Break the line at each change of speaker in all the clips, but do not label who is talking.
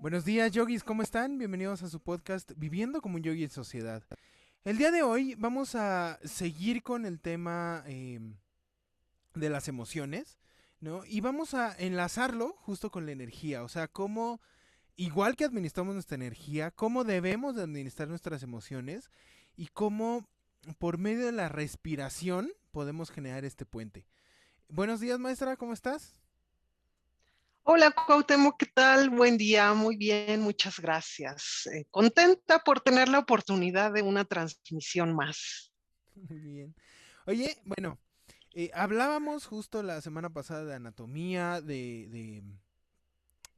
Buenos días, yogis, ¿cómo están? Bienvenidos a su podcast Viviendo como un yogi en sociedad. El día de hoy vamos a seguir con el tema em, de las emociones, ¿no? Y vamos a enlazarlo justo con la energía, o sea, cómo, igual que administramos nuestra energía, cómo debemos de administrar nuestras emociones y cómo por medio de la respiración podemos generar este puente. Buenos días, maestra, ¿cómo estás?
Hola, Cuauhtémoc, ¿qué tal? Buen día, muy bien, muchas gracias. Eh, contenta por tener la oportunidad de una transmisión más.
Muy bien. Oye, bueno, eh, hablábamos justo la semana pasada de anatomía, de,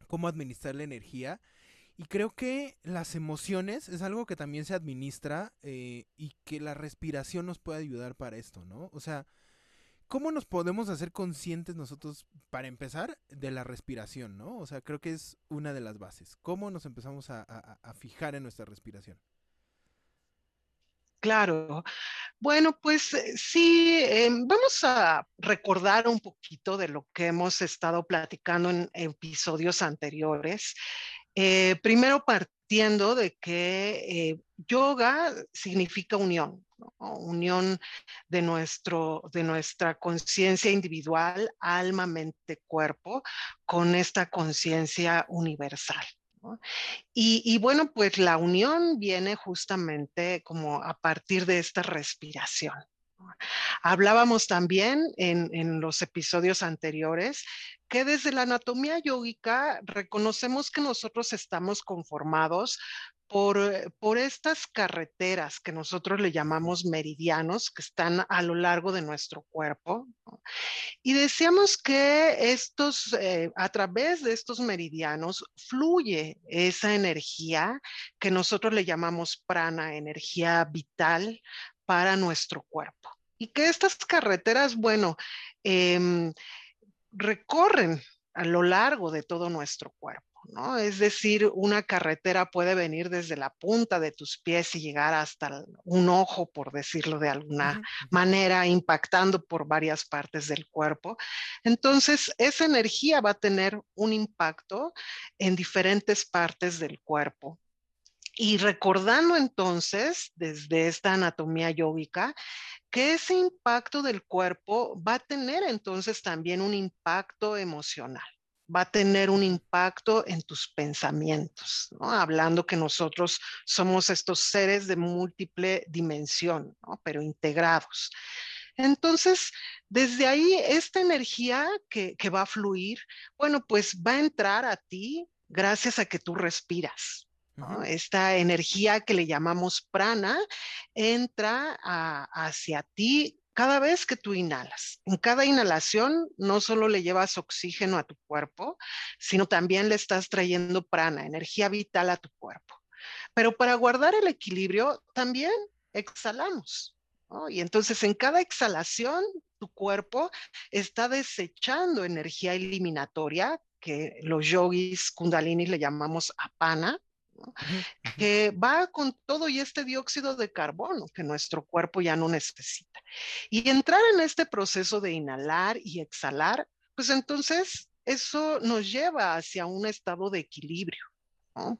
cómo administrar la energía. Y creo que las emociones es algo que también se administra eh, y que la respiración nos puede ayudar para esto, ¿no? O sea, ¿cómo nos podemos hacer conscientes nosotros, para empezar, de la respiración, ¿no? O sea, creo que es una de las bases. ¿Cómo nos empezamos a, fijar en nuestra respiración?
Claro. Bueno, pues eh, sí, em, vamos a recordar un poquito de lo que hemos estado platicando en episodios anteriores. Eh, primero partiendo de que eh, yoga significa unión, unión de, nuestro, de nuestra conciencia individual, alma, mente, cuerpo, con esta conciencia universal. Y, bueno, pues la unión viene justamente como a partir de esta respiración. Hablábamos también en, los episodios anteriores que desde la anatomía yógica reconocemos que nosotros estamos conformados por, por, estas carreteras que nosotros le llamamos meridianos, que están a lo largo de nuestro cuerpo. Y decíamos que estos, eh, a través de estos meridianos fluye esa energía que nosotros le llamamos prana, energía vital para nuestro cuerpo. Y que estas carreteras, bueno, em, recorren a lo largo de todo nuestro cuerpo. ¿no? Es decir, una carretera puede venir desde la punta de tus pies y llegar hasta un ojo, por decirlo de alguna manera, impactando por varias partes del cuerpo. Entonces, esa energía va a tener un impacto en diferentes partes del cuerpo. Y recordando entonces, desde esta anatomía yógica, que ese impacto del cuerpo va a tener entonces también un impacto emocional va a tener un impacto en tus pensamientos, hablando que nosotros somos estos seres de múltiple dimensión, pero integrados. Entonces, desde ahí, esta energía que, va a fluir, bueno, pues va a entrar a ti gracias a que tú respiras. Esta energía que le llamamos prana entra hacia ti cada vez que tú inhalas. En cada inhalación no solo le llevas oxígeno a tu cuerpo, sino también le estás trayendo prana, energía vital a tu cuerpo. Pero para guardar el equilibrio también exhalamos. Y entonces en cada exhalación tu cuerpo está desechando energía eliminatoria que los yogis kundalini le llamamos apana, que va con todo y este dióxido de carbono que nuestro cuerpo ya no necesita. Y entrar en este proceso de inhalar y exhalar, pues entonces eso nos lleva hacia un estado de equilibrio.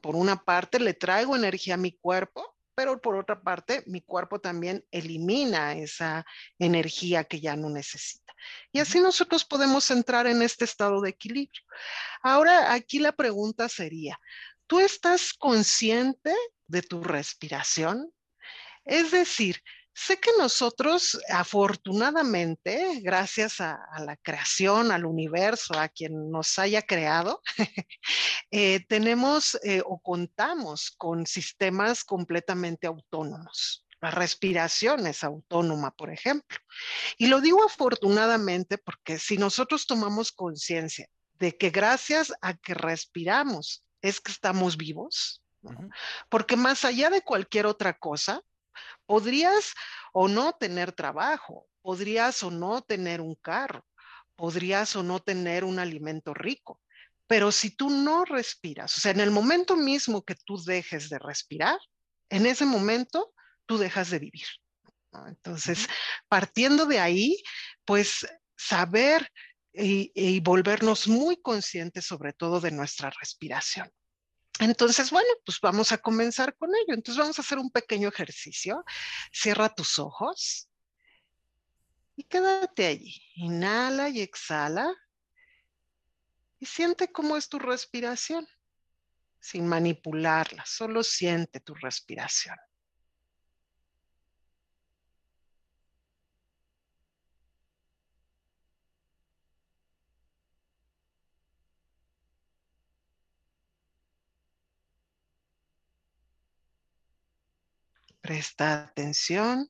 Por una parte, le traigo energía a mi cuerpo, pero por otra parte, mi cuerpo también elimina esa energía que ya no necesita. Y así nosotros podemos entrar en este estado de equilibrio. Ahora, aquí la pregunta sería, ¿Tú estás consciente de tu respiración? Es decir, sé que nosotros afortunadamente, gracias a, la creación, al universo, a quien nos haya creado, eh, tenemos eh, o contamos con sistemas completamente autónomos. La respiración es autónoma, por ejemplo. Y lo digo afortunadamente porque si nosotros tomamos conciencia de que gracias a que respiramos es que estamos vivos, porque más allá de cualquier otra cosa, podrías o no tener trabajo, podrías o no tener un carro, podrías o no tener un alimento rico, pero si tú no respiras, o sea, en el momento mismo que tú dejes de respirar, en ese momento tú dejas de vivir. Entonces, partiendo de ahí, pues saber y, volvernos muy conscientes sobre todo de nuestra respiración. Entonces, bueno, pues vamos a comenzar con ello. Entonces vamos a hacer un pequeño ejercicio. Cierra tus ojos y quédate allí. Inhala y exhala. Y siente cómo es tu respiración, sin manipularla, solo siente tu respiración. Presta atención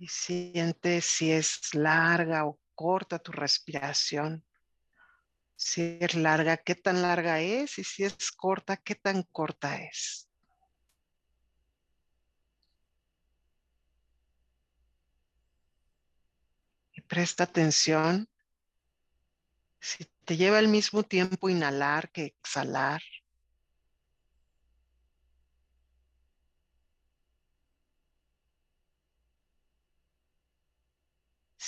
y siente si es larga o corta tu respiración. Si es larga, qué tan larga es y si es corta, qué tan corta es. Y presta atención si te lleva al mismo tiempo inhalar que exhalar.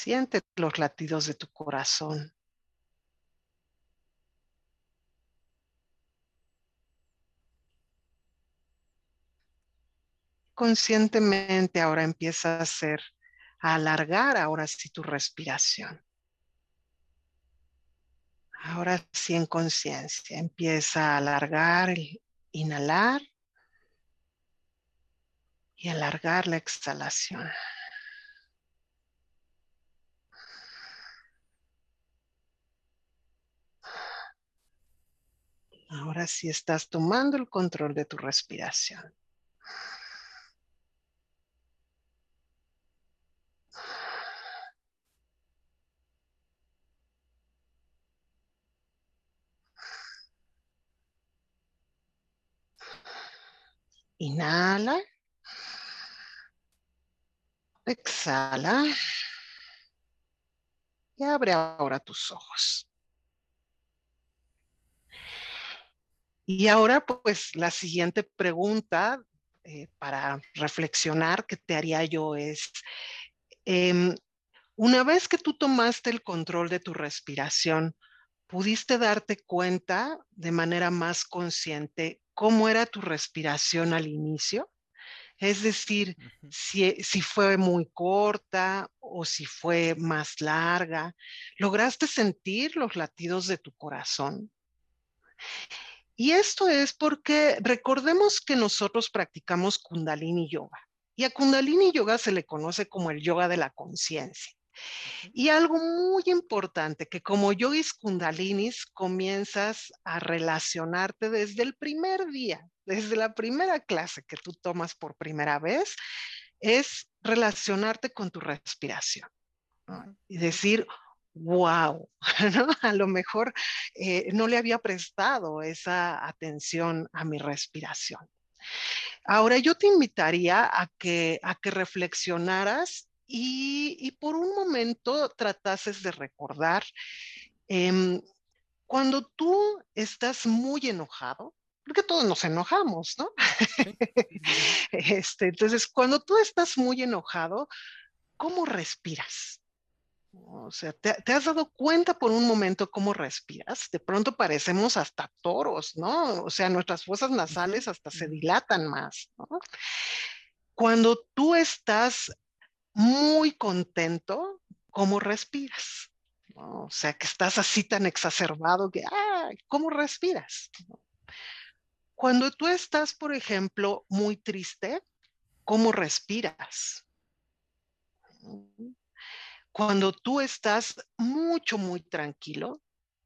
Siente los latidos de tu corazón. Conscientemente ahora empieza a hacer, a alargar ahora sí tu respiración. Ahora sí en conciencia empieza a alargar, inhalar y alargar la exhalación. Ahora sí estás tomando el control de tu respiración. Inhala. Exhala. Y abre ahora tus ojos. Y ahora, pues, la siguiente pregunta eh, para reflexionar que te haría yo es, em, una vez que tú tomaste el control de tu respiración, ¿pudiste darte cuenta de manera más consciente cómo era tu respiración al inicio? Es decir, si, si, fue muy corta o si fue más larga, ¿lograste sentir los latidos de tu corazón? Y esto es porque recordemos que nosotros practicamos kundalini yoga. Y a kundalini yoga se le conoce como el yoga de la conciencia. Y algo muy importante, que como yogis kundalinis comienzas a relacionarte desde el primer día, desde la primera clase que tú tomas por primera vez, es relacionarte con tu respiración. Y decir, wow, a lo mejor eh, no le había prestado esa atención a mi respiración. Ahora yo te invitaría a que, a que reflexionaras y, por un momento tratases de recordar em, cuando tú estás muy enojado, porque todos nos enojamos, ¿no? este, entonces, cuando tú estás muy enojado, ¿cómo respiras? O sea, ¿te, has dado cuenta por un momento cómo respiras? De pronto parecemos hasta toros, ¿no? O sea, nuestras fosas nasales hasta se dilatan más, ¿no? Cuando tú estás muy contento, ¿cómo respiras? O sea, que estás así tan exacerbado que, ¡ah! ¿Cómo respiras? Cuando tú estás, por ejemplo, muy triste, ¿cómo respiras? Cuando tú estás mucho, muy tranquilo,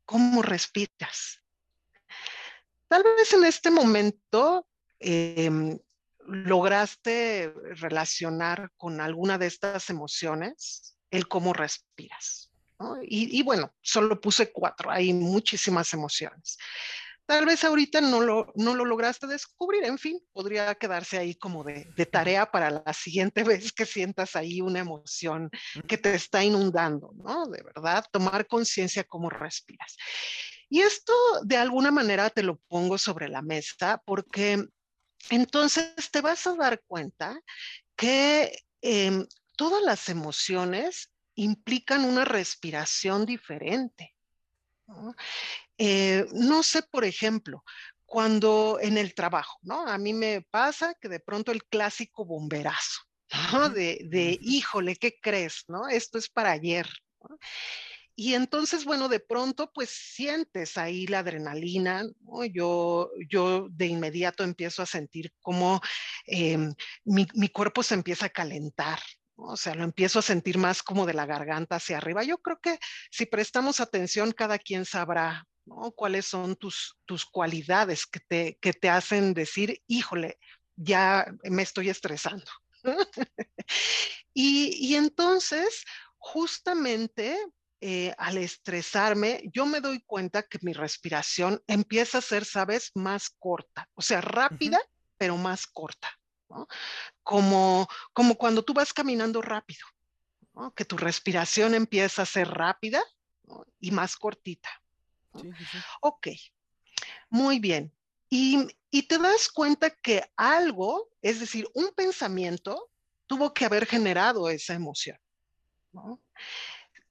¿cómo respiras? Tal vez en este momento em, lograste relacionar con alguna de estas emociones el cómo respiras. Y, y, bueno, solo puse cuatro, hay muchísimas emociones. Tal vez ahorita no lo, no lo lograste descubrir, en fin, podría quedarse ahí como de, de, tarea para la siguiente vez que sientas ahí una emoción que te está inundando, ¿no? De verdad, tomar conciencia cómo respiras. Y esto de alguna manera te lo pongo sobre la mesa porque entonces te vas a dar cuenta que eh, todas las emociones implican una respiración diferente. ¿no? Eh, no sé, por ejemplo, cuando en el trabajo, ¿no? A mí me pasa que de pronto el clásico bomberazo, ¿no? De, de híjole, ¿qué crees? ¿No? Esto es para ayer. ¿no? Y entonces, bueno, de pronto, pues sientes ahí la adrenalina, ¿no? yo, yo de inmediato empiezo a sentir como eh, mi, mi, cuerpo se empieza a calentar, ¿no? o sea, lo empiezo a sentir más como de la garganta hacia arriba. Yo creo que si prestamos atención, cada quien sabrá ¿no? cuáles son tus, tus cualidades que te, que te hacen decir, híjole, ya me estoy estresando. y, y entonces, justamente eh, al estresarme, yo me doy cuenta que mi respiración empieza a ser, ¿sabes?, más corta, o sea, rápida, uh -huh. pero más corta, ¿no? Como, como cuando tú vas caminando rápido, ¿no? que tu respiración empieza a ser rápida ¿no? y más cortita. Sí, sí, sí. Ok, muy bien. Y, y te das cuenta que algo, es decir, un pensamiento, tuvo que haber generado esa emoción. ¿no?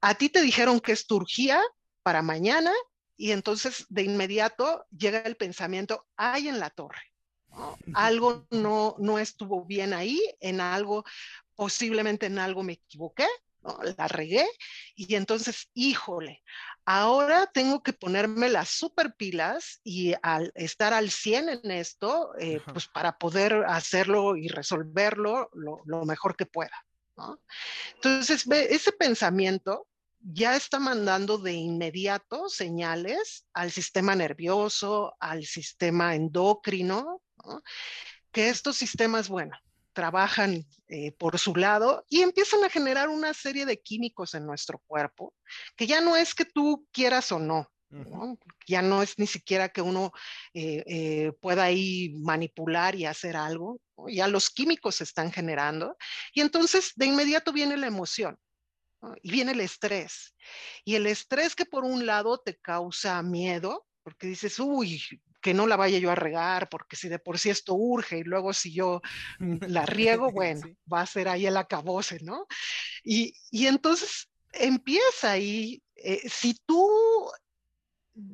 a ti te dijeron que es turgía para mañana y entonces de inmediato llega el pensamiento, hay en la torre. ¿no? Algo no, no estuvo bien ahí, en algo, posiblemente en algo me equivoqué, ¿no? la regué y entonces, híjole, ahora tengo que ponerme las super pilas y al estar al 100 en esto, eh, pues para poder hacerlo y resolverlo lo, lo mejor que pueda. ¿no? Entonces, ese pensamiento ya está mandando de inmediato señales al sistema nervioso, al sistema endocrino, ¿no? que estos sistemas, bueno, trabajan eh, por su lado y empiezan a generar una serie de químicos en nuestro cuerpo, que ya no es que tú quieras o no, ¿no? Ya no es ni siquiera que uno eh, eh, pueda ahí manipular y hacer algo, ¿no? ya los químicos se están generando y entonces de inmediato viene la emoción. ¿no? Y viene el estrés. Y el estrés que por un lado te causa miedo, porque dices, uy, que no la vaya yo a regar, porque si de por sí esto urge y luego si yo la riego, bueno, sí. va a ser ahí el acabose, ¿no? Y, y entonces empieza ahí, eh, si tú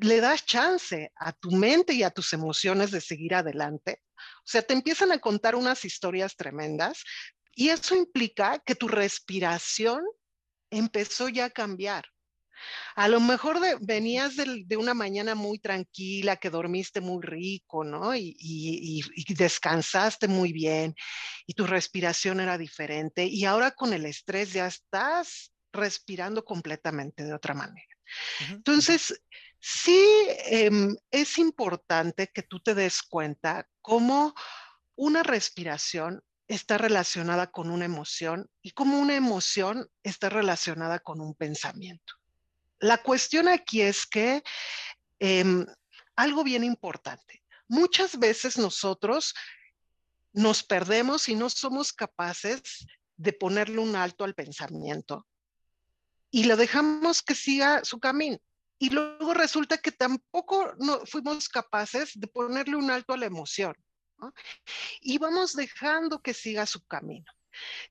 le das chance a tu mente y a tus emociones de seguir adelante, o sea, te empiezan a contar unas historias tremendas y eso implica que tu respiración empezó ya a cambiar. A lo mejor de, venías de, de, una mañana muy tranquila, que dormiste muy rico, ¿no? Y, y, y, descansaste muy bien y tu respiración era diferente. Y ahora con el estrés ya estás respirando completamente de otra manera. Uh -huh. Entonces, sí eh, es importante que tú te des cuenta cómo una respiración está relacionada con una emoción y cómo una emoción está relacionada con un pensamiento. La cuestión aquí es que eh, algo bien importante, muchas veces nosotros nos perdemos y no somos capaces de ponerle un alto al pensamiento y lo dejamos que siga su camino. Y luego resulta que tampoco no fuimos capaces de ponerle un alto a la emoción. ¿no? Y vamos dejando que siga su camino.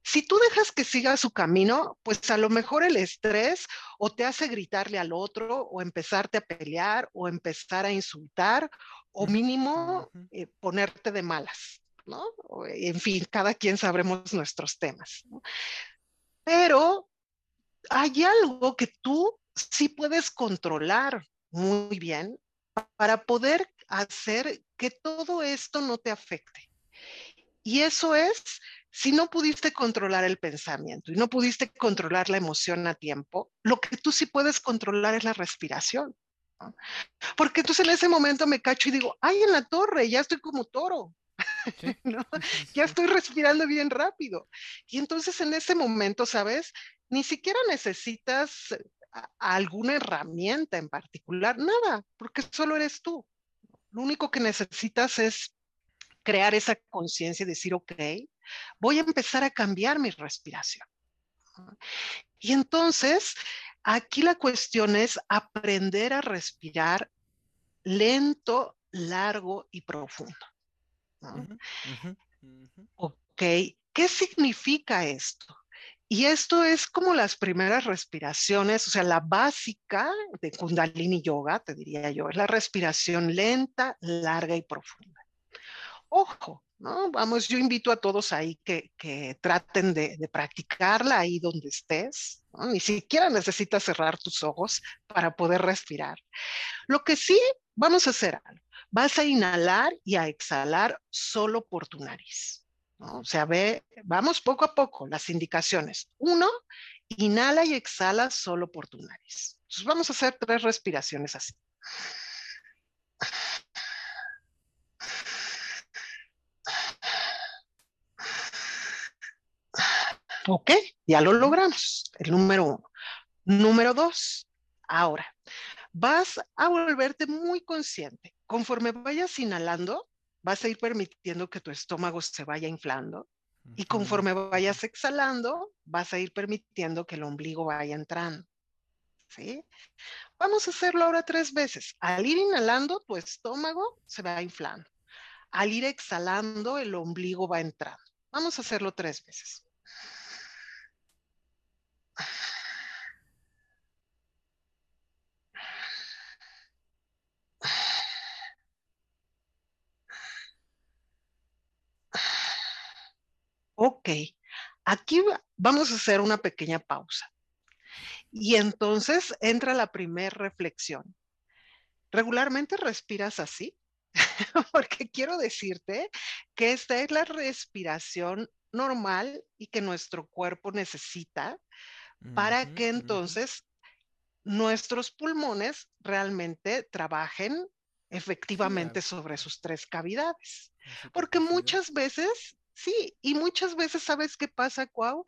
Si tú dejas que siga su camino, pues a lo mejor el estrés o te hace gritarle al otro o empezarte a pelear o empezar a insultar o mínimo eh, ponerte de malas, ¿no? En fin, cada quien sabremos nuestros temas. ¿no? Pero hay algo que tú sí puedes controlar muy bien para poder hacer que todo esto no te afecte. Y eso es si no pudiste controlar el pensamiento y no pudiste controlar la emoción a tiempo, lo que tú sí puedes controlar es la respiración. ¿no? Porque entonces en ese momento me cacho y digo, ay, en la torre, ya estoy como toro. Sí. ¿no? Ya estoy respirando bien rápido. Y entonces en ese momento, ¿sabes? Ni siquiera necesitas alguna herramienta en particular, nada, porque solo eres tú. Lo único que necesitas es crear esa conciencia y decir, ok, voy a empezar a cambiar mi respiración. Y entonces, aquí la cuestión es aprender a respirar lento, largo y profundo. ¿no? Uh -huh, uh -huh. Ok, ¿qué significa esto? Y esto es como las primeras respiraciones, o sea, la básica de Kundalini Yoga, te diría yo, es la respiración lenta, larga y profunda. Ojo, ¿no? Vamos, yo invito a todos ahí que, traten de, practicarla ahí donde estés. Ni siquiera necesitas cerrar tus ojos para poder respirar. Lo que sí, vamos a hacer algo. Vas a inhalar y a exhalar solo por tu nariz. O sea, ve, vamos poco a poco las indicaciones. Uno, inhala y exhala solo por tu nariz. Entonces vamos a hacer tres respiraciones así. Ok, ya lo logramos. El número uno. Número dos, ahora vas a volverte muy consciente. Conforme vayas inhalando, vas a ir permitiendo que tu estómago se vaya inflando y conforme vayas exhalando, vas a ir permitiendo que el ombligo vaya entrando. ¿Sí? Vamos a hacerlo ahora tres veces. Al ir inhalando, tu estómago se va inflando. Al ir exhalando, el ombligo va entrando. Vamos a hacerlo tres veces. Ok, aquí vamos a hacer una pequeña pausa. Y entonces entra la primera reflexión. ¿Regularmente respiras así? Porque quiero decirte que esta es la respiración normal y que nuestro cuerpo necesita para que entonces nuestros pulmones realmente trabajen efectivamente sobre sus tres cavidades. Porque muchas veces Sí, y muchas veces, ¿sabes qué pasa, Cuau?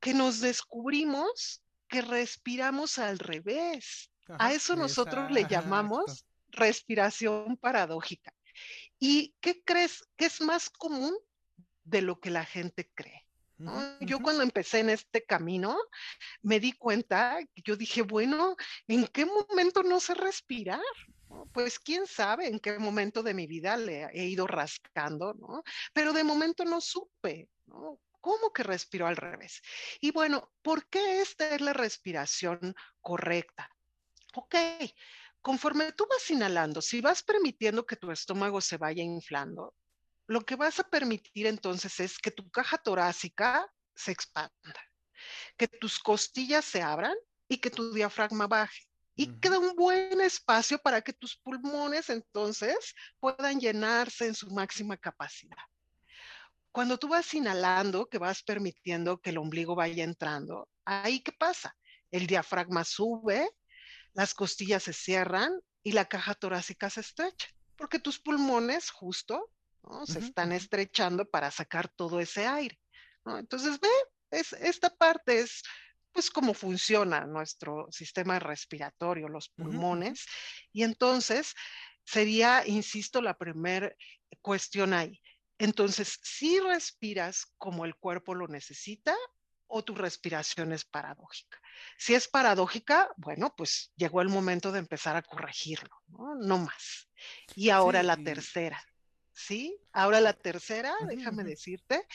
Que nos descubrimos que respiramos al revés. A eso nosotros le llamamos respiración paradójica. ¿Y qué crees que es más común de lo que la gente cree? Yo cuando empecé en este camino me di cuenta, yo dije, bueno, ¿en qué momento no sé respirar? Pues quién sabe en qué momento de mi vida le he ido rascando, ¿no? Pero de momento no supe, ¿no? ¿Cómo que respiro al revés? Y bueno, ¿por qué esta es la respiración correcta? Ok, conforme tú vas inhalando, si vas permitiendo que tu estómago se vaya inflando, lo que vas a permitir entonces es que tu caja torácica se expanda, que tus costillas se abran y que tu diafragma baje y queda un buen espacio para que tus pulmones entonces puedan llenarse en su máxima capacidad. Cuando tú vas inhalando, que vas permitiendo que el ombligo vaya entrando, ahí qué pasa? El diafragma sube, las costillas se cierran y la caja torácica se estrecha, porque tus pulmones justo se están estrechando para sacar todo ese aire. Entonces, ve, es, esta parte es pues cómo funciona nuestro sistema respiratorio, los pulmones. Y entonces sería, insisto, la primera cuestión ahí. Entonces, si respiras como el cuerpo lo necesita o tu respiración es paradójica. Si es paradójica, bueno, pues llegó el momento de empezar a corregirlo, no, más. Y ahora la tercera, ¿sí? Ahora la tercera, déjame decirte,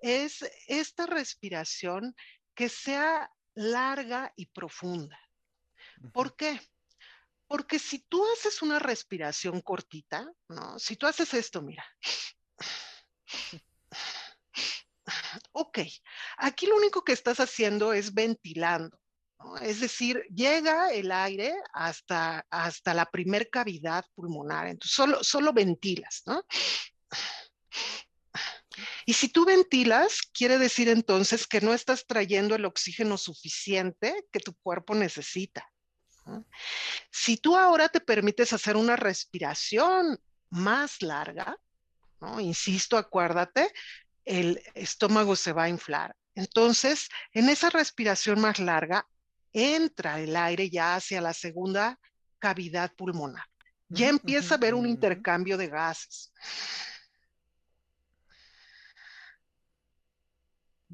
es esta respiración que sea larga y profunda. ¿Por qué? Porque si tú haces una respiración cortita, ¿no? Si tú haces esto, mira. Ok, aquí lo único que estás haciendo es ventilando. Es decir, llega el aire hasta, hasta la primer cavidad pulmonar, entonces solo, solo ventilas, ¿no? Y si tú ventilas, quiere decir entonces que no estás trayendo el oxígeno suficiente que tu cuerpo necesita. Si tú ahora te permites hacer una respiración más larga, insisto, acuérdate, el estómago se va a inflar. Entonces, en esa respiración más larga, entra el aire ya hacia la segunda cavidad pulmonar. Ya empieza a haber un intercambio de gases.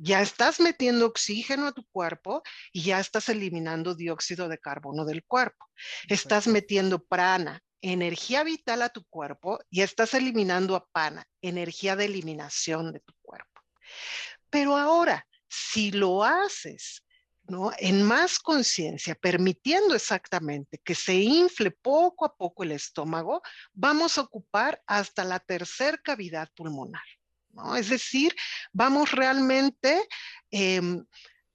ya estás metiendo oxígeno a tu cuerpo y ya estás eliminando dióxido de carbono del cuerpo. Estás metiendo prana, energía vital a tu cuerpo y estás eliminando apana, energía de eliminación de tu cuerpo. Pero ahora, si lo haces En más conciencia, permitiendo exactamente que se infle poco a poco el estómago, vamos a ocupar hasta la tercer cavidad pulmonar. ¿no? Es decir, vamos realmente em,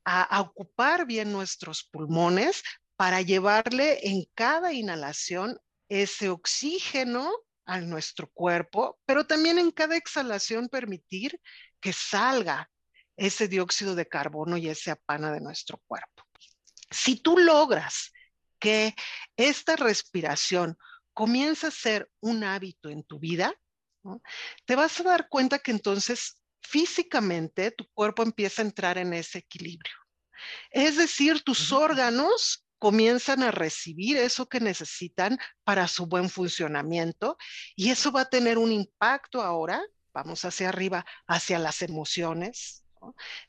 a, ocupar bien nuestros pulmones para llevarle en cada inhalación ese oxígeno a nuestro cuerpo, pero también en cada exhalación permitir que salga ese dióxido de carbono y ese apana de nuestro cuerpo. Si tú logras que esta respiración comience a ser un hábito en tu vida, te vas a dar cuenta que entonces físicamente tu cuerpo empieza a entrar en ese equilibrio. Es decir, tus órganos comienzan a recibir eso que necesitan para su buen funcionamiento y eso va a tener un impacto ahora, vamos hacia arriba, hacia las emociones,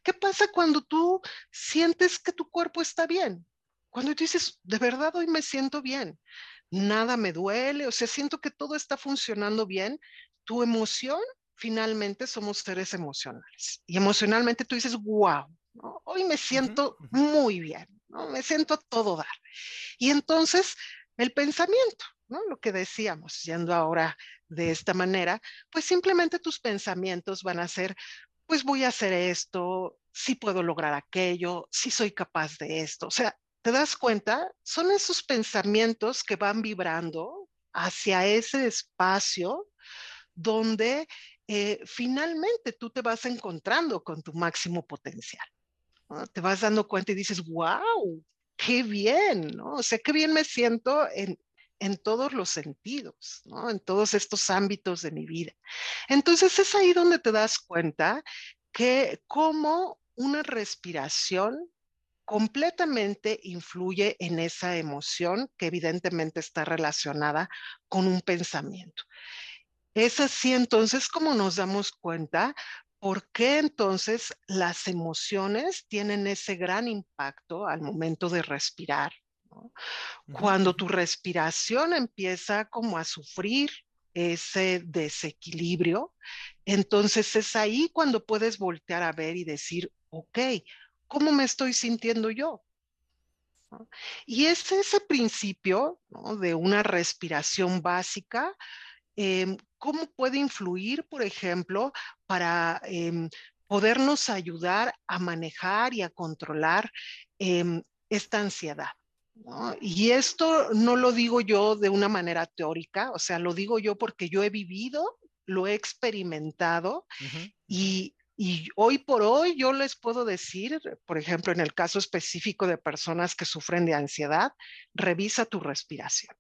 ¿Qué pasa cuando tú sientes que tu cuerpo está bien? Cuando tú dices, de verdad hoy me siento bien, nada me duele, o sea, siento que todo está funcionando bien, tu emoción, finalmente somos seres emocionales. Y emocionalmente tú dices, wow, hoy me siento muy bien, ¿no? me siento todo dar. Y entonces el pensamiento, ¿no? Lo que decíamos, yendo ahora de esta manera, pues simplemente tus pensamientos van a ser, pues voy a hacer esto, si puedo lograr aquello, si soy capaz de esto. O sea, ¿te das cuenta? Son esos pensamientos que van vibrando hacia ese espacio donde eh, finalmente tú te vas encontrando con tu máximo potencial. Te vas dando cuenta y dices, wow, qué bien, ¿no? O sea, qué bien me siento en, en todos los sentidos, ¿no? En todos estos ámbitos de mi vida. Entonces es ahí donde te das cuenta que como una respiración completamente influye en esa emoción que evidentemente está relacionada con un pensamiento. Es así entonces como nos damos cuenta por qué entonces las emociones tienen ese gran impacto al momento de respirar cuando tu respiración empieza como a sufrir ese desequilibrio, entonces es ahí cuando puedes voltear a ver y decir, ok, ¿cómo me estoy sintiendo yo? Y es ese principio de una respiración básica, em, ¿cómo puede influir, por ejemplo, para em, podernos ayudar a manejar y a controlar em, esta ansiedad? Y esto no lo digo yo de una manera teórica, o sea, lo digo yo porque yo he vivido, lo he experimentado y, hoy por hoy yo les puedo decir, por ejemplo, en el caso específico de personas que sufren de ansiedad, revisa tu respiración.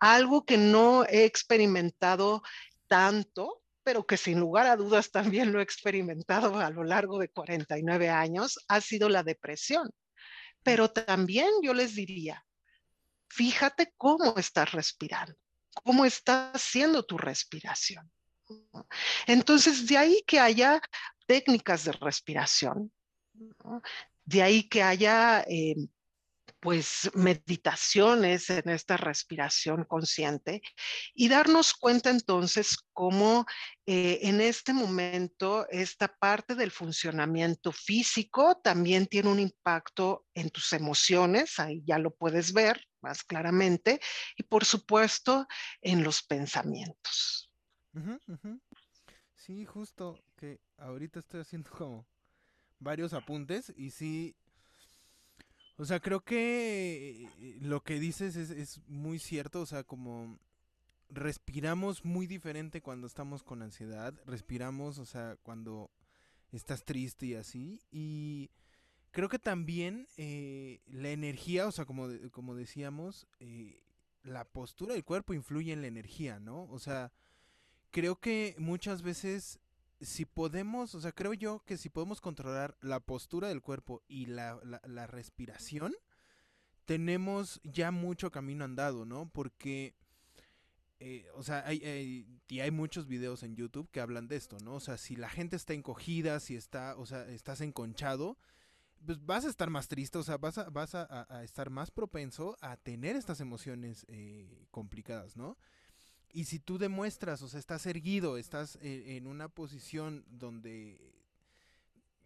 Algo que no he experimentado tanto, pero que sin lugar a dudas también lo he experimentado a lo largo de 49 años, ha sido la depresión. Pero también yo les diría, fíjate cómo estás respirando, cómo está haciendo tu respiración. Entonces, de ahí que haya técnicas de respiración, de ahí que haya eh, pues meditaciones en esta respiración consciente y darnos cuenta entonces cómo eh, en este momento esta parte del funcionamiento físico también tiene un impacto en tus emociones, ahí ya lo puedes ver más claramente, y por supuesto en los pensamientos.
Sí, justo que ahorita estoy haciendo como varios apuntes y sí o sea, creo que eh, lo que dices es, muy cierto, o sea, como respiramos muy diferente cuando estamos con ansiedad, respiramos, o sea, cuando estás triste y así, y creo que también eh, la energía, o sea, como, como decíamos, eh, la postura del cuerpo influye en la energía, ¿no? O sea, creo que muchas veces si podemos, o sea, creo yo que si podemos controlar la postura del cuerpo y la, la, respiración, tenemos ya mucho camino andado, ¿no? Porque, eh, o sea, hay, y hay muchos videos en YouTube que hablan de esto, ¿no? O sea, si la gente está encogida, si está, o sea, estás enconchado, pues vas a estar más triste, o sea, vas a, vas a, estar más propenso a tener estas emociones eh, complicadas, ¿no? Y si tú demuestras, o sea, estás erguido, estás eh, en una posición donde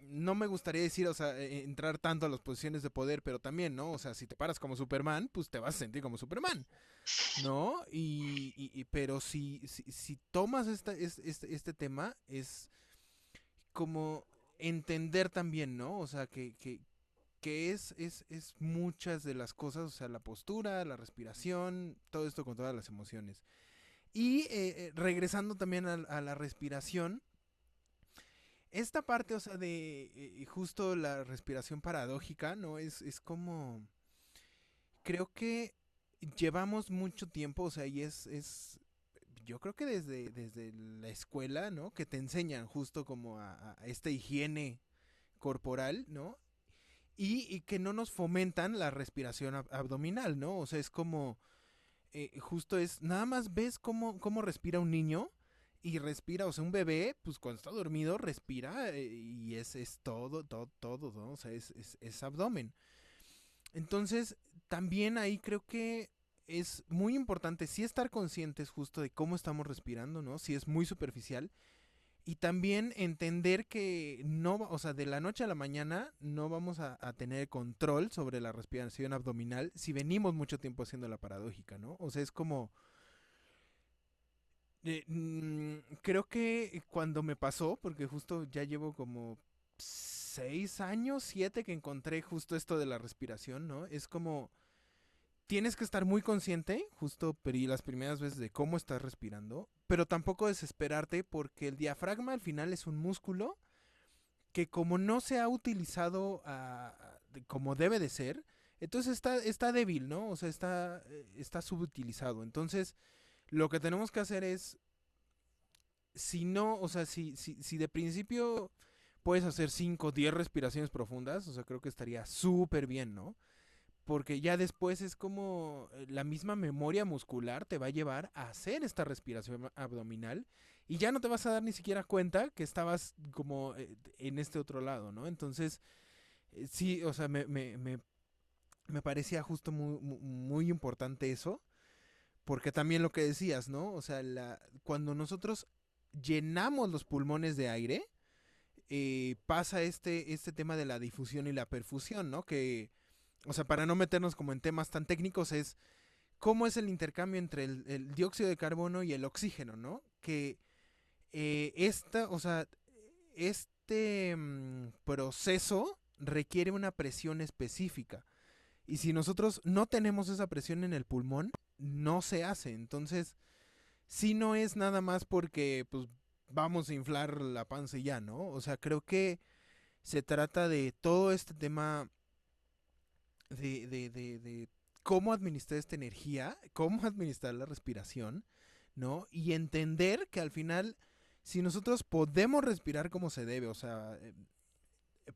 no me gustaría decir, o sea, e, entrar tanto a las posiciones de poder, pero también, ¿no? O sea, si te paras como Superman, pues te vas a sentir como Superman, ¿no? Y, pero si, si, tomas esta, este, este tema, es como entender también, ¿no? O sea, que, que, que es, es, es muchas de las cosas, o sea, la postura, la respiración, todo esto con todas las emociones. Y eh, eh, regresando también a, la respiración, esta parte, o sea, de eh, justo la respiración paradójica, ¿no? Es, es como, creo que llevamos mucho tiempo, o sea, y es, es yo creo que desde, desde la escuela, ¿no? Que te enseñan justo como a, esta higiene corporal, ¿no? Y, que no nos fomentan la respiración abdominal, ¿no? O sea, es como, eh, justo es, nada más ves cómo, cómo respira un niño y respira, o sea, un bebé, pues cuando está dormido, respira eh, y es, es todo, todo, todo, ¿no? O sea, es, es, es abdomen. Entonces, también ahí creo que es muy importante sí estar conscientes justo de cómo estamos respirando, ¿no? Si es muy superficial. Y también entender que no, o sea, de la noche a la mañana no vamos a, tener control sobre la respiración abdominal si venimos mucho tiempo haciendo la paradójica, ¿no? O sea, es como... Eh, mm, creo que cuando me pasó, porque justo ya llevo como seis años, siete que encontré justo esto de la respiración, ¿no? Es como tienes que estar muy consciente, justo pedí las primeras veces de cómo estás respirando, pero tampoco desesperarte porque el diafragma al final es un músculo que como no se ha utilizado ah, como debe de ser, entonces está, está débil, ¿no? O sea, está, eh, está subutilizado. Entonces, lo que tenemos que hacer es, si no, o sea, si, si, si de principio puedes hacer 5 o 10 respiraciones profundas, o sea, creo que estaría súper bien, ¿no? Porque ya después es como eh, la misma memoria muscular te va a llevar a hacer esta respiración abdominal y ya no te vas a dar ni siquiera cuenta que estabas como eh, en este otro lado, ¿no? Entonces, eh, sí, o sea, me, me, me, parecía justo muy, muy, importante eso, porque también lo que decías, ¿no? O sea, la, cuando nosotros llenamos los pulmones de aire, pasa este, este tema de la difusión y la perfusión, ¿no? Que o sea, para no meternos como en temas tan técnicos, es cómo es el intercambio entre el, dióxido de carbono y el oxígeno, ¿no? Que eh, esta, o sea, este mm, proceso requiere una presión específica. Y si nosotros no tenemos esa presión en el pulmón, no se hace. Entonces, si no es nada más porque, pues, vamos a inflar la panza y ya, ¿no? O sea, creo que se trata de todo este tema de, de, de, de cómo administrar esta energía, cómo administrar la respiración, ¿no? Y entender que al final, si nosotros podemos respirar como se debe, o sea, eh,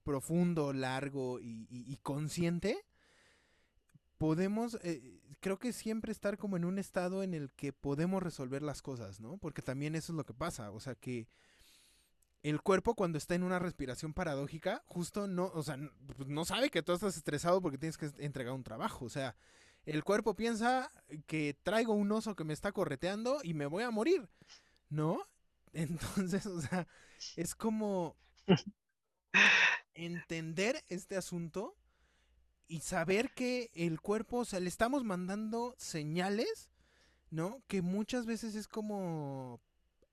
profundo, largo y, consciente, podemos, eh, creo que siempre estar como en un estado en el que podemos resolver las cosas, ¿no? Porque también eso es lo que pasa, o sea, que el cuerpo cuando está en una respiración paradójica, justo no, o sea, pues, no sabe que tú estás estresado porque tienes que entregar un trabajo. O sea, el cuerpo piensa que traigo un oso que me está correteando y me voy a morir, ¿no? Entonces, o sea, es como entender este asunto y saber que el cuerpo, o sea, le estamos mandando señales, ¿no? Que muchas veces es como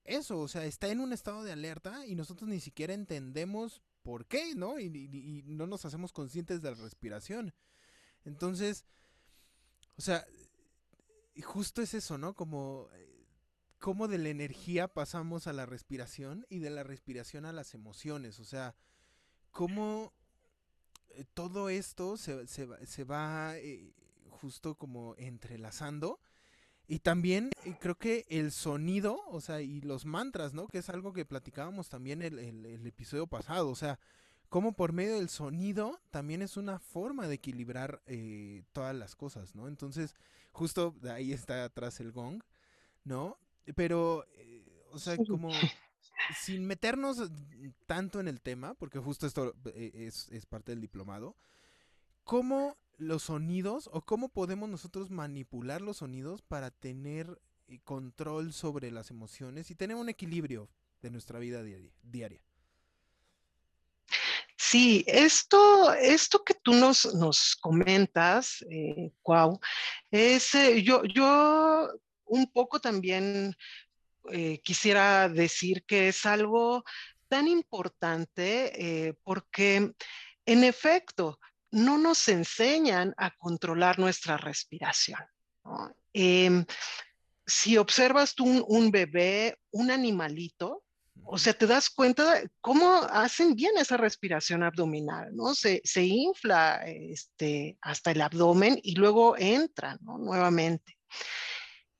eso, o sea, está en un estado de alerta y nosotros ni siquiera entendemos por qué, ¿no? Y, no nos hacemos conscientes de la respiración. Entonces, o sea, justo es eso, ¿no? Como, como de la energía pasamos a la respiración y de la respiración a las emociones, o sea, cómo eh, todo esto se, se, va eh, justo como entrelazando y también eh, creo que el sonido, o sea, y los mantras, ¿no? Que es algo que platicábamos también el, el, episodio pasado, o sea, como por medio del sonido también es una forma de equilibrar eh, todas las cosas, ¿no? Entonces, justo de ahí está atrás el gong, ¿no? Pero, eh, o sea, como sin meternos tanto en el tema, porque justo esto es, es parte del diplomado, ¿cómo los sonidos o cómo podemos nosotros manipular los sonidos para tener eh, control sobre las emociones y tener un equilibrio de nuestra vida diaria.
Sí, esto, esto que tú nos, nos comentas, eh, es, eh, yo, yo un poco también eh, quisiera decir que es algo tan importante porque en efecto no nos enseñan a controlar nuestra respiración. Em, si observas tú un, bebé, un animalito, o sea, te das cuenta de cómo hacen bien esa respiración abdominal, ¿no? Se, infla este, hasta el abdomen y luego entra, ¿no? Nuevamente.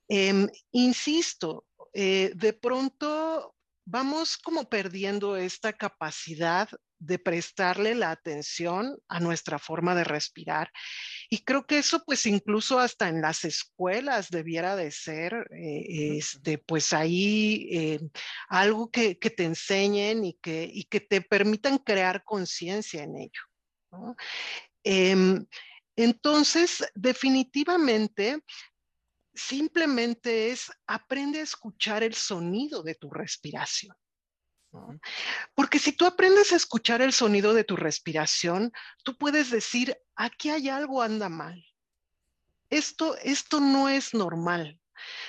Em, insisto, eh, de pronto vamos como perdiendo esta capacidad de prestarle la atención a nuestra forma de respirar. Y creo que eso pues incluso hasta en las escuelas debiera de ser, eh, este, pues ahí eh, algo que, te enseñen y que, y que te permitan crear conciencia en ello. Em, entonces, definitivamente, simplemente es aprende a escuchar el sonido de tu respiración. Porque si tú aprendes a escuchar el sonido de tu respiración, tú puedes decir, aquí hay algo anda mal. Esto, esto no es normal.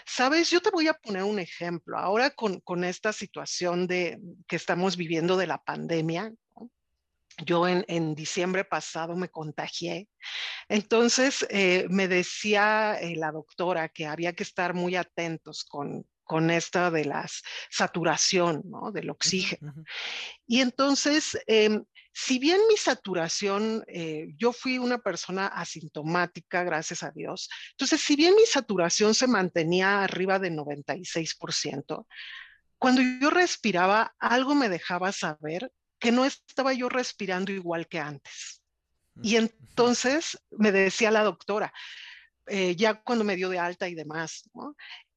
Sabes, yo te voy a poner un ejemplo. Ahora con, con esta situación de, que estamos viviendo de la pandemia, yo en, diciembre pasado me contagié. Entonces eh, me decía eh, la doctora que había que estar muy atentos con, con esta de la saturación ¿no? del oxígeno. Y entonces, em, si bien mi saturación, eh, yo fui una persona asintomática, gracias a Dios, entonces, si bien mi saturación se mantenía arriba de 96%, cuando yo respiraba, algo me dejaba saber que no estaba yo respirando igual que antes. Y entonces me decía la doctora, eh, ya cuando me dio de alta y demás,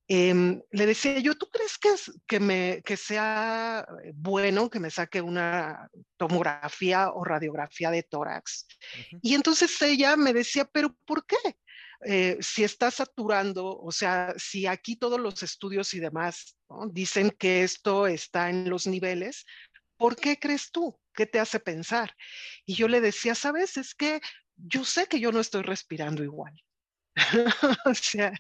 em, le decía yo, ¿tú crees que, que, me, que sea bueno que me saque una tomografía o radiografía de tórax? Y entonces ella me decía, ¿pero por qué? Eh, si está saturando, o sea, si aquí todos los estudios y demás dicen que esto está en los niveles, ¿por qué crees tú? ¿Qué te hace pensar? Y yo le decía, sabes, es que yo sé que yo no estoy respirando igual. o sea,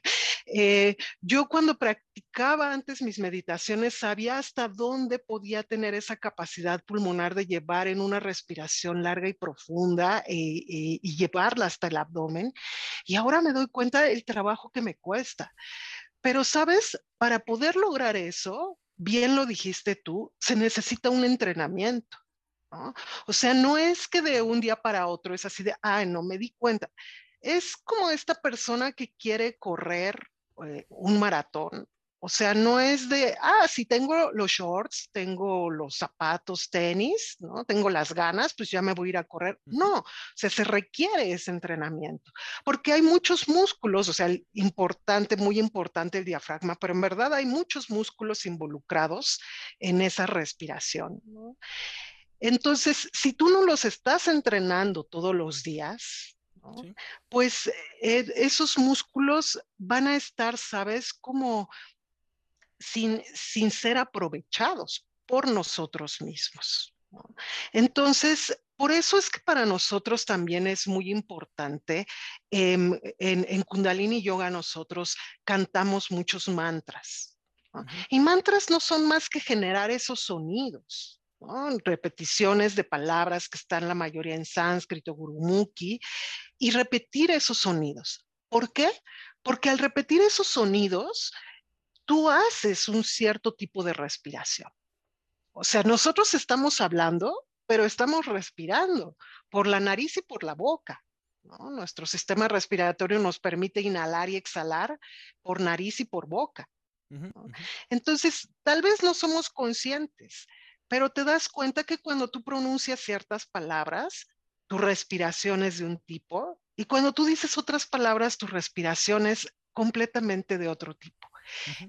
eh, yo cuando practicaba antes mis meditaciones sabía hasta dónde podía tener esa capacidad pulmonar de llevar en una respiración larga y profunda eh, eh, y llevarla hasta el abdomen. Y ahora me doy cuenta del trabajo que me cuesta. Pero, ¿sabes? Para poder lograr eso, bien lo dijiste tú, se necesita un entrenamiento. O sea, no es que de un día para otro es así de, ah, no me di cuenta. Es como esta persona que quiere correr eh, un maratón o sea, no es de, ah, si tengo los shorts, tengo los zapatos, tenis, ¿no? Tengo las ganas, pues ya me voy a ir a correr. No, o sea, se requiere ese entrenamiento, porque hay muchos músculos, o sea, importante, muy importante el diafragma, pero en verdad hay muchos músculos involucrados en esa respiración, Entonces, si tú no los estás entrenando todos los días, pues eh, esos músculos van a estar, ¿sabes? Como sin, ser aprovechados por nosotros mismos. Entonces, por eso es que para nosotros también es muy importante, em, en, Kundalini Yoga nosotros cantamos muchos mantras. Y mantras no son más que generar esos sonidos, repeticiones de palabras que están la mayoría en sánscrito, gurumukhi, y repetir esos sonidos. ¿Por qué? Porque al repetir esos sonidos, tú haces un cierto tipo de respiración. O sea, nosotros estamos hablando, pero estamos respirando por la nariz y por la boca. Nuestro sistema respiratorio nos permite inhalar y exhalar por nariz y por boca. Entonces, tal vez no somos conscientes, pero te das cuenta que cuando tú pronuncias ciertas palabras, tu respiración es de un tipo y cuando tú dices otras palabras, tu respiración es completamente de otro tipo.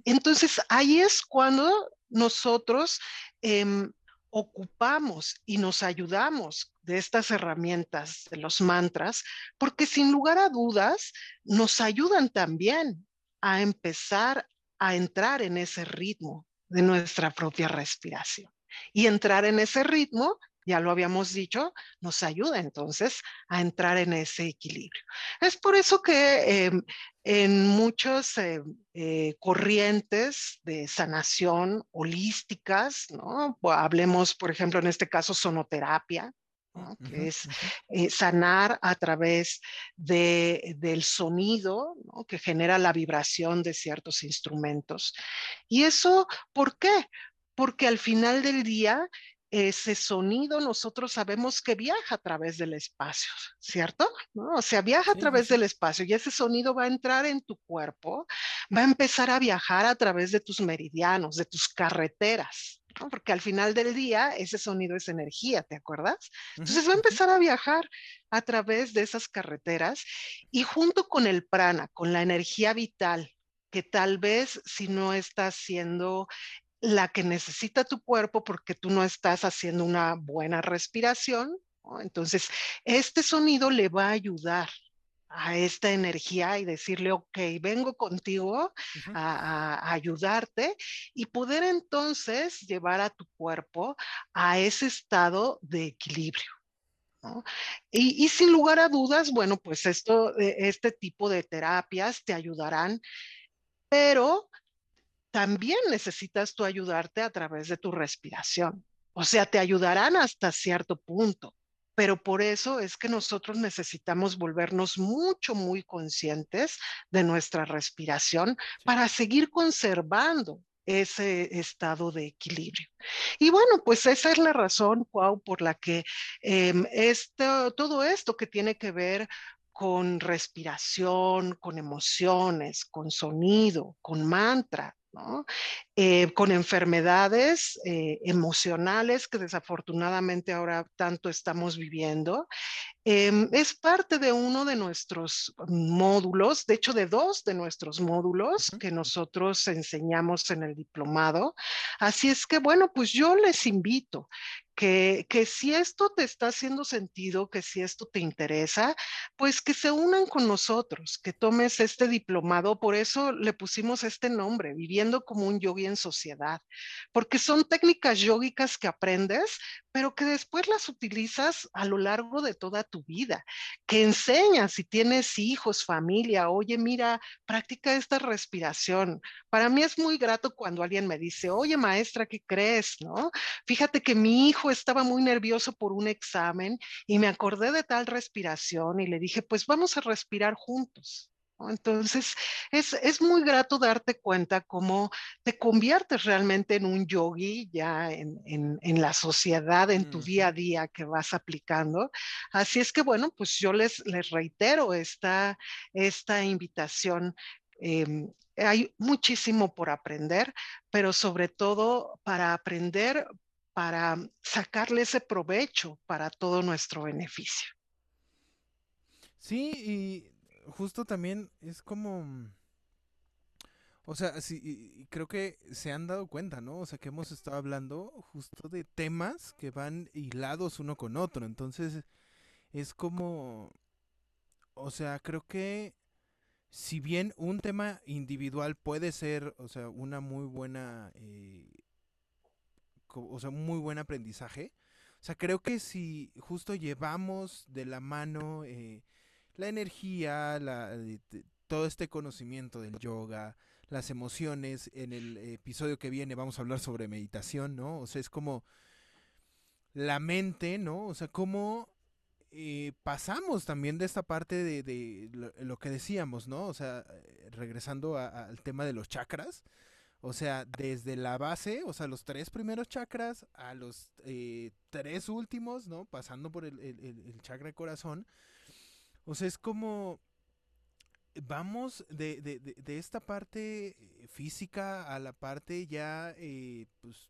Entonces, ahí es cuando nosotros em, ocupamos y nos ayudamos de estas herramientas, de los mantras, porque sin lugar a dudas nos ayudan también a empezar a entrar en ese ritmo de nuestra propia respiración. Y entrar en ese ritmo ya lo habíamos dicho, nos ayuda entonces a entrar en ese equilibrio. Es por eso que em, en muchas eh, eh, corrientes de sanación holísticas, ¿no? hablemos, por ejemplo, en este caso, sonoterapia, que es eh, sanar a través de, del sonido que genera la vibración de ciertos instrumentos. ¿Y eso por qué? Porque al final del día ese sonido nosotros sabemos que viaja a través del espacio, ¿cierto? O sea, viaja a través del espacio y ese sonido va a entrar en tu cuerpo, va a empezar a viajar a través de tus meridianos, de tus carreteras, ¿no? porque al final del día ese sonido es energía, ¿te acuerdas? Entonces va a empezar a viajar a través de esas carreteras y junto con el prana, con la energía vital, que tal vez si no está siendo la que necesita tu cuerpo porque tú no estás haciendo una buena respiración. Entonces, este sonido le va a ayudar a esta energía y decirle, ok, vengo contigo a, ayudarte y poder entonces llevar a tu cuerpo a ese estado de equilibrio. Y, y, sin lugar a dudas, bueno, pues esto, eh, este tipo de terapias te ayudarán, pero también necesitas tú ayudarte a través de tu respiración. O sea, te ayudarán hasta cierto punto, pero por eso es que nosotros necesitamos volvernos mucho, muy conscientes de nuestra respiración para seguir conservando ese estado de equilibrio. Y bueno, pues esa es la razón, Cuau, por la que em, todo esto que tiene que ver con respiración, con emociones, con sonido, con mantra, eh, con enfermedades eh, emocionales que desafortunadamente ahora tanto estamos viviendo. Em, es parte de uno de nuestros módulos, de hecho de dos de nuestros módulos que nosotros enseñamos en el diplomado. Así es que, bueno, pues yo les invito que, que, si esto te está haciendo sentido, que si esto te interesa, pues que se unan con nosotros, que tomes este diplomado. Por eso le pusimos este nombre, Viviendo como un yogi en sociedad, porque son técnicas yógicas que aprendes, pero que después las utilizas a lo largo de toda tu vida, que enseñas si tienes hijos, familia, oye, mira, practica esta respiración. Para mí es muy grato cuando alguien me dice, oye, maestra, ¿qué crees? ¿No? Fíjate que mi hijo estaba muy nervioso por un examen y me acordé de tal respiración y le dije, pues vamos a respirar juntos. Entonces, es, es, muy grato darte cuenta cómo te conviertes realmente en un yogi ya en, en, en la sociedad, en tu día a día que vas aplicando. Así es que, bueno, pues yo les, les reitero esta, esta invitación. Eh, hay muchísimo por aprender, pero sobre todo para aprender, para sacarle ese provecho para todo nuestro beneficio.
Sí, y justo también es como... Mm, o sea, sí, creo que se han dado cuenta, ¿no? O sea, que hemos estado hablando justo de temas que van hilados uno con otro. Entonces, es como... O sea, creo que si bien un tema individual puede ser, o sea, una muy buena... Eh, o sea, un muy buen aprendizaje. O sea, creo que si justo llevamos de la mano... Eh, la energía, la, eh, todo este conocimiento del yoga, las emociones. En el episodio que viene vamos a hablar sobre meditación, ¿no? O sea, es como la mente, ¿no? O sea, cómo eh, pasamos también de esta parte de, lo, que decíamos, ¿no? O sea, eh, regresando al tema de los chakras. O sea, desde la base, o sea, los tres primeros chakras a los tres últimos, ¿no? Pasando por el, el, el chakra de corazón o sea, es como vamos de, de, de, esta parte eh, física a la parte ya, eh, pues,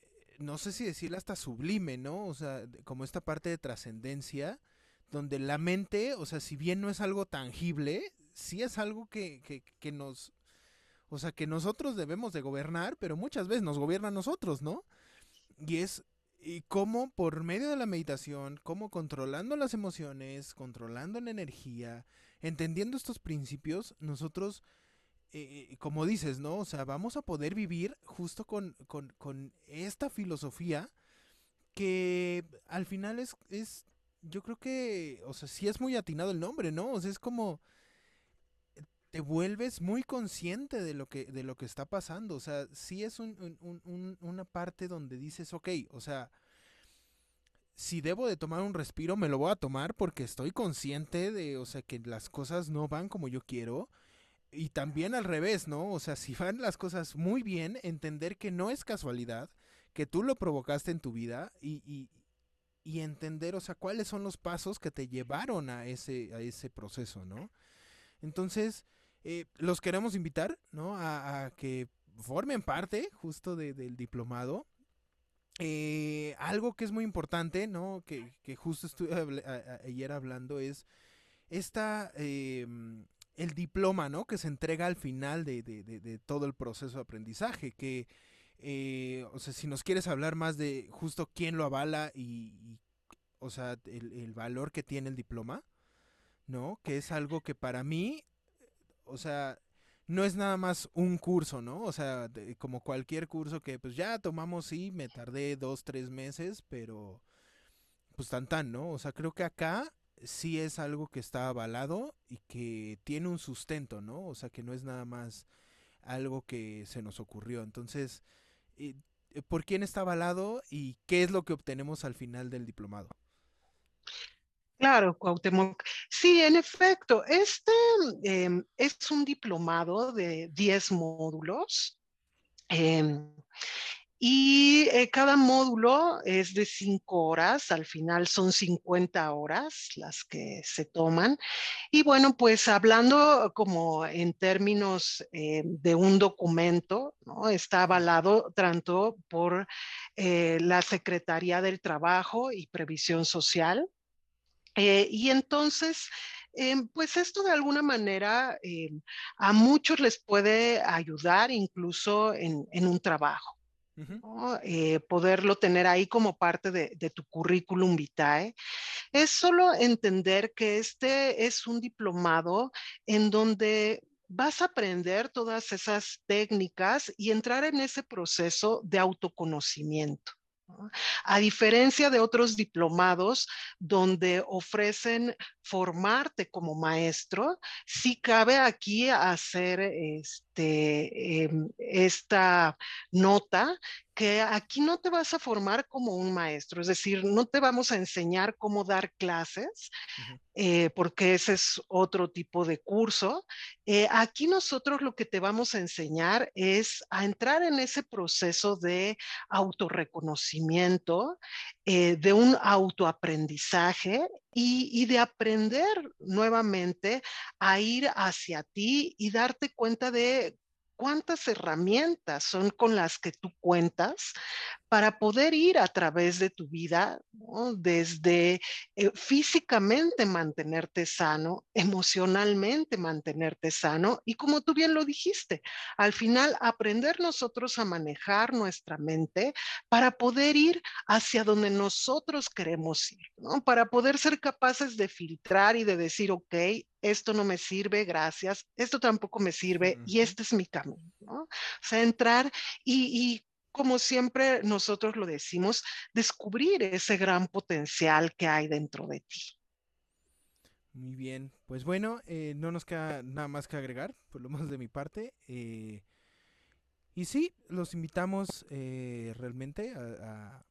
eh, no sé si decirla hasta sublime, ¿no? O sea, como esta parte de trascendencia, donde la mente, o sea, si bien no es algo tangible, sí es algo que, que, que nos, o sea, que nosotros debemos de gobernar, pero muchas veces nos gobierna a nosotros, ¿no? Y es y cómo por medio de la meditación, cómo controlando las emociones, controlando la energía, entendiendo estos principios, nosotros, eh, eh, como dices, ¿no? O sea, vamos a poder vivir justo con, con, con esta filosofía que al final es, es, yo creo que, o sea, sí es muy atinado el nombre, ¿no? O sea, es como te vuelves muy consciente de lo que, de lo que está pasando. O sea, sí es una parte donde dices, ok, o sea, si debo de tomar un respiro, me lo voy a tomar porque estoy consciente de, o sea, que las cosas no van como yo quiero. Y también al revés, ¿no? O sea, si van las cosas muy bien, entender que no es casualidad, que tú lo provocaste en tu vida y, y, entender, o sea, cuáles son los pasos que te llevaron a ese, a ese proceso, ¿no? Entonces, eh, los queremos invitar, ¿no? A, que formen parte justo del diplomado. Eh, algo que es muy importante, ¿no? Que, justo estuve ayer hablando es esta, em, el diploma, ¿no? Que se entrega al final de, todo el proceso de aprendizaje, que, eh, o sea, si nos quieres hablar más de justo quién lo avala y, o sea, el, el, valor que tiene el diploma, ¿no? Que es algo que para mí o sea, no es nada más un curso, ¿no? O sea, como cualquier curso que pues ya tomamos, sí, me tardé dos, tres meses, pero pues tan tan, ¿no? O sea, creo que acá sí es algo que está avalado y que tiene un sustento, ¿no? O sea, que no es nada más algo que se nos ocurrió. Entonces, eh, ¿por quién está avalado y qué es lo que obtenemos al final del diplomado?
Claro, Cuauhtémoc. Sí, en efecto, este em, es un diplomado de 10 módulos. Em, y eh, cada módulo es de 5 horas, al final son 50 horas las que se toman. Y bueno, pues hablando como en términos eh, de un documento, ¿no? está avalado tanto por eh, la Secretaría del Trabajo y Previsión Social, eh, y entonces, em, pues esto de alguna manera em, a muchos les puede ayudar incluso en, un trabajo. Eh, poderlo tener ahí como parte de, de, tu currículum vitae, es solo entender que este es un diplomado en donde vas a aprender todas esas técnicas y entrar en ese proceso de autoconocimiento. A diferencia de otros diplomados donde ofrecen formarte como maestro, sí cabe aquí hacer este, em, esta nota que aquí no te vas a formar como un maestro, es decir, no te vamos a enseñar cómo dar clases, eh, porque ese es otro tipo de curso. Eh, aquí nosotros lo que te vamos a enseñar es a entrar en ese proceso de autorreconocimiento, eh, de un autoaprendizaje y, de aprender nuevamente a ir hacia ti y darte cuenta de cuántas herramientas son con las que tú cuentas para poder ir a través de tu vida, desde eh, físicamente mantenerte sano, emocionalmente mantenerte sano y como tú bien lo dijiste, al final aprender nosotros a manejar nuestra mente para poder ir hacia donde nosotros queremos ir, ¿no? para poder ser capaces de filtrar y de decir, ok, esto no me sirve, gracias, esto tampoco me sirve y este es mi camino. ¿no? O sea, entrar y, y como siempre nosotros lo decimos, descubrir ese gran potencial que hay dentro de ti.
Muy bien, pues bueno, eh, no nos queda nada más que agregar, por lo menos de mi parte. Eh, y sí, los invitamos eh, realmente a,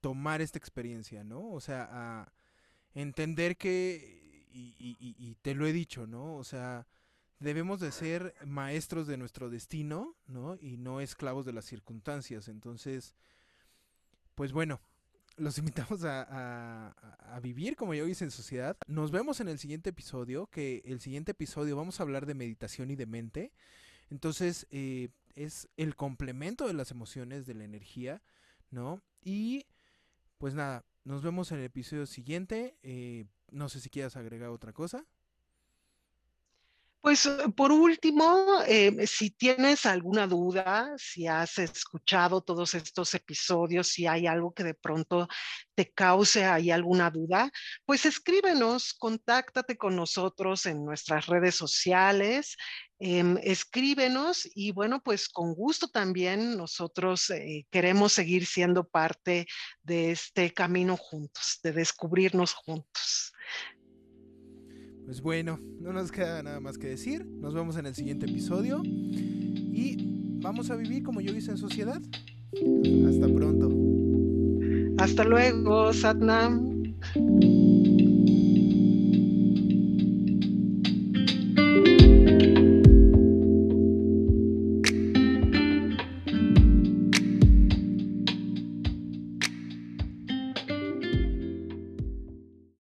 tomar esta experiencia, ¿no? O sea, a entender que, y te lo he dicho, ¿no? O sea, debemos de ser maestros de nuestro destino, ¿no? Y no esclavos de las circunstancias. Entonces, pues bueno, los invitamos a, vivir como yo hice en sociedad. Nos vemos en el siguiente episodio, que el siguiente episodio vamos a hablar de meditación y de mente. Entonces, eh, es el complemento de las emociones, de la energía, ¿no? Y pues nada, nos vemos en el episodio siguiente. Eh, no sé si quieras agregar otra cosa.
Pues eh, por último, eh, si tienes alguna duda, si has escuchado todos estos episodios, si hay algo que de pronto te cause ahí alguna duda, pues escríbenos, contáctate con nosotros en nuestras redes sociales, em, escríbenos y bueno, pues con gusto también nosotros eh, queremos seguir siendo parte de este camino juntos, de descubrirnos juntos.
Pues bueno, no nos queda nada más que decir. Nos vemos en el siguiente episodio. Y vamos a vivir como yo hice en sociedad. Hasta pronto.
Hasta luego, Satnam.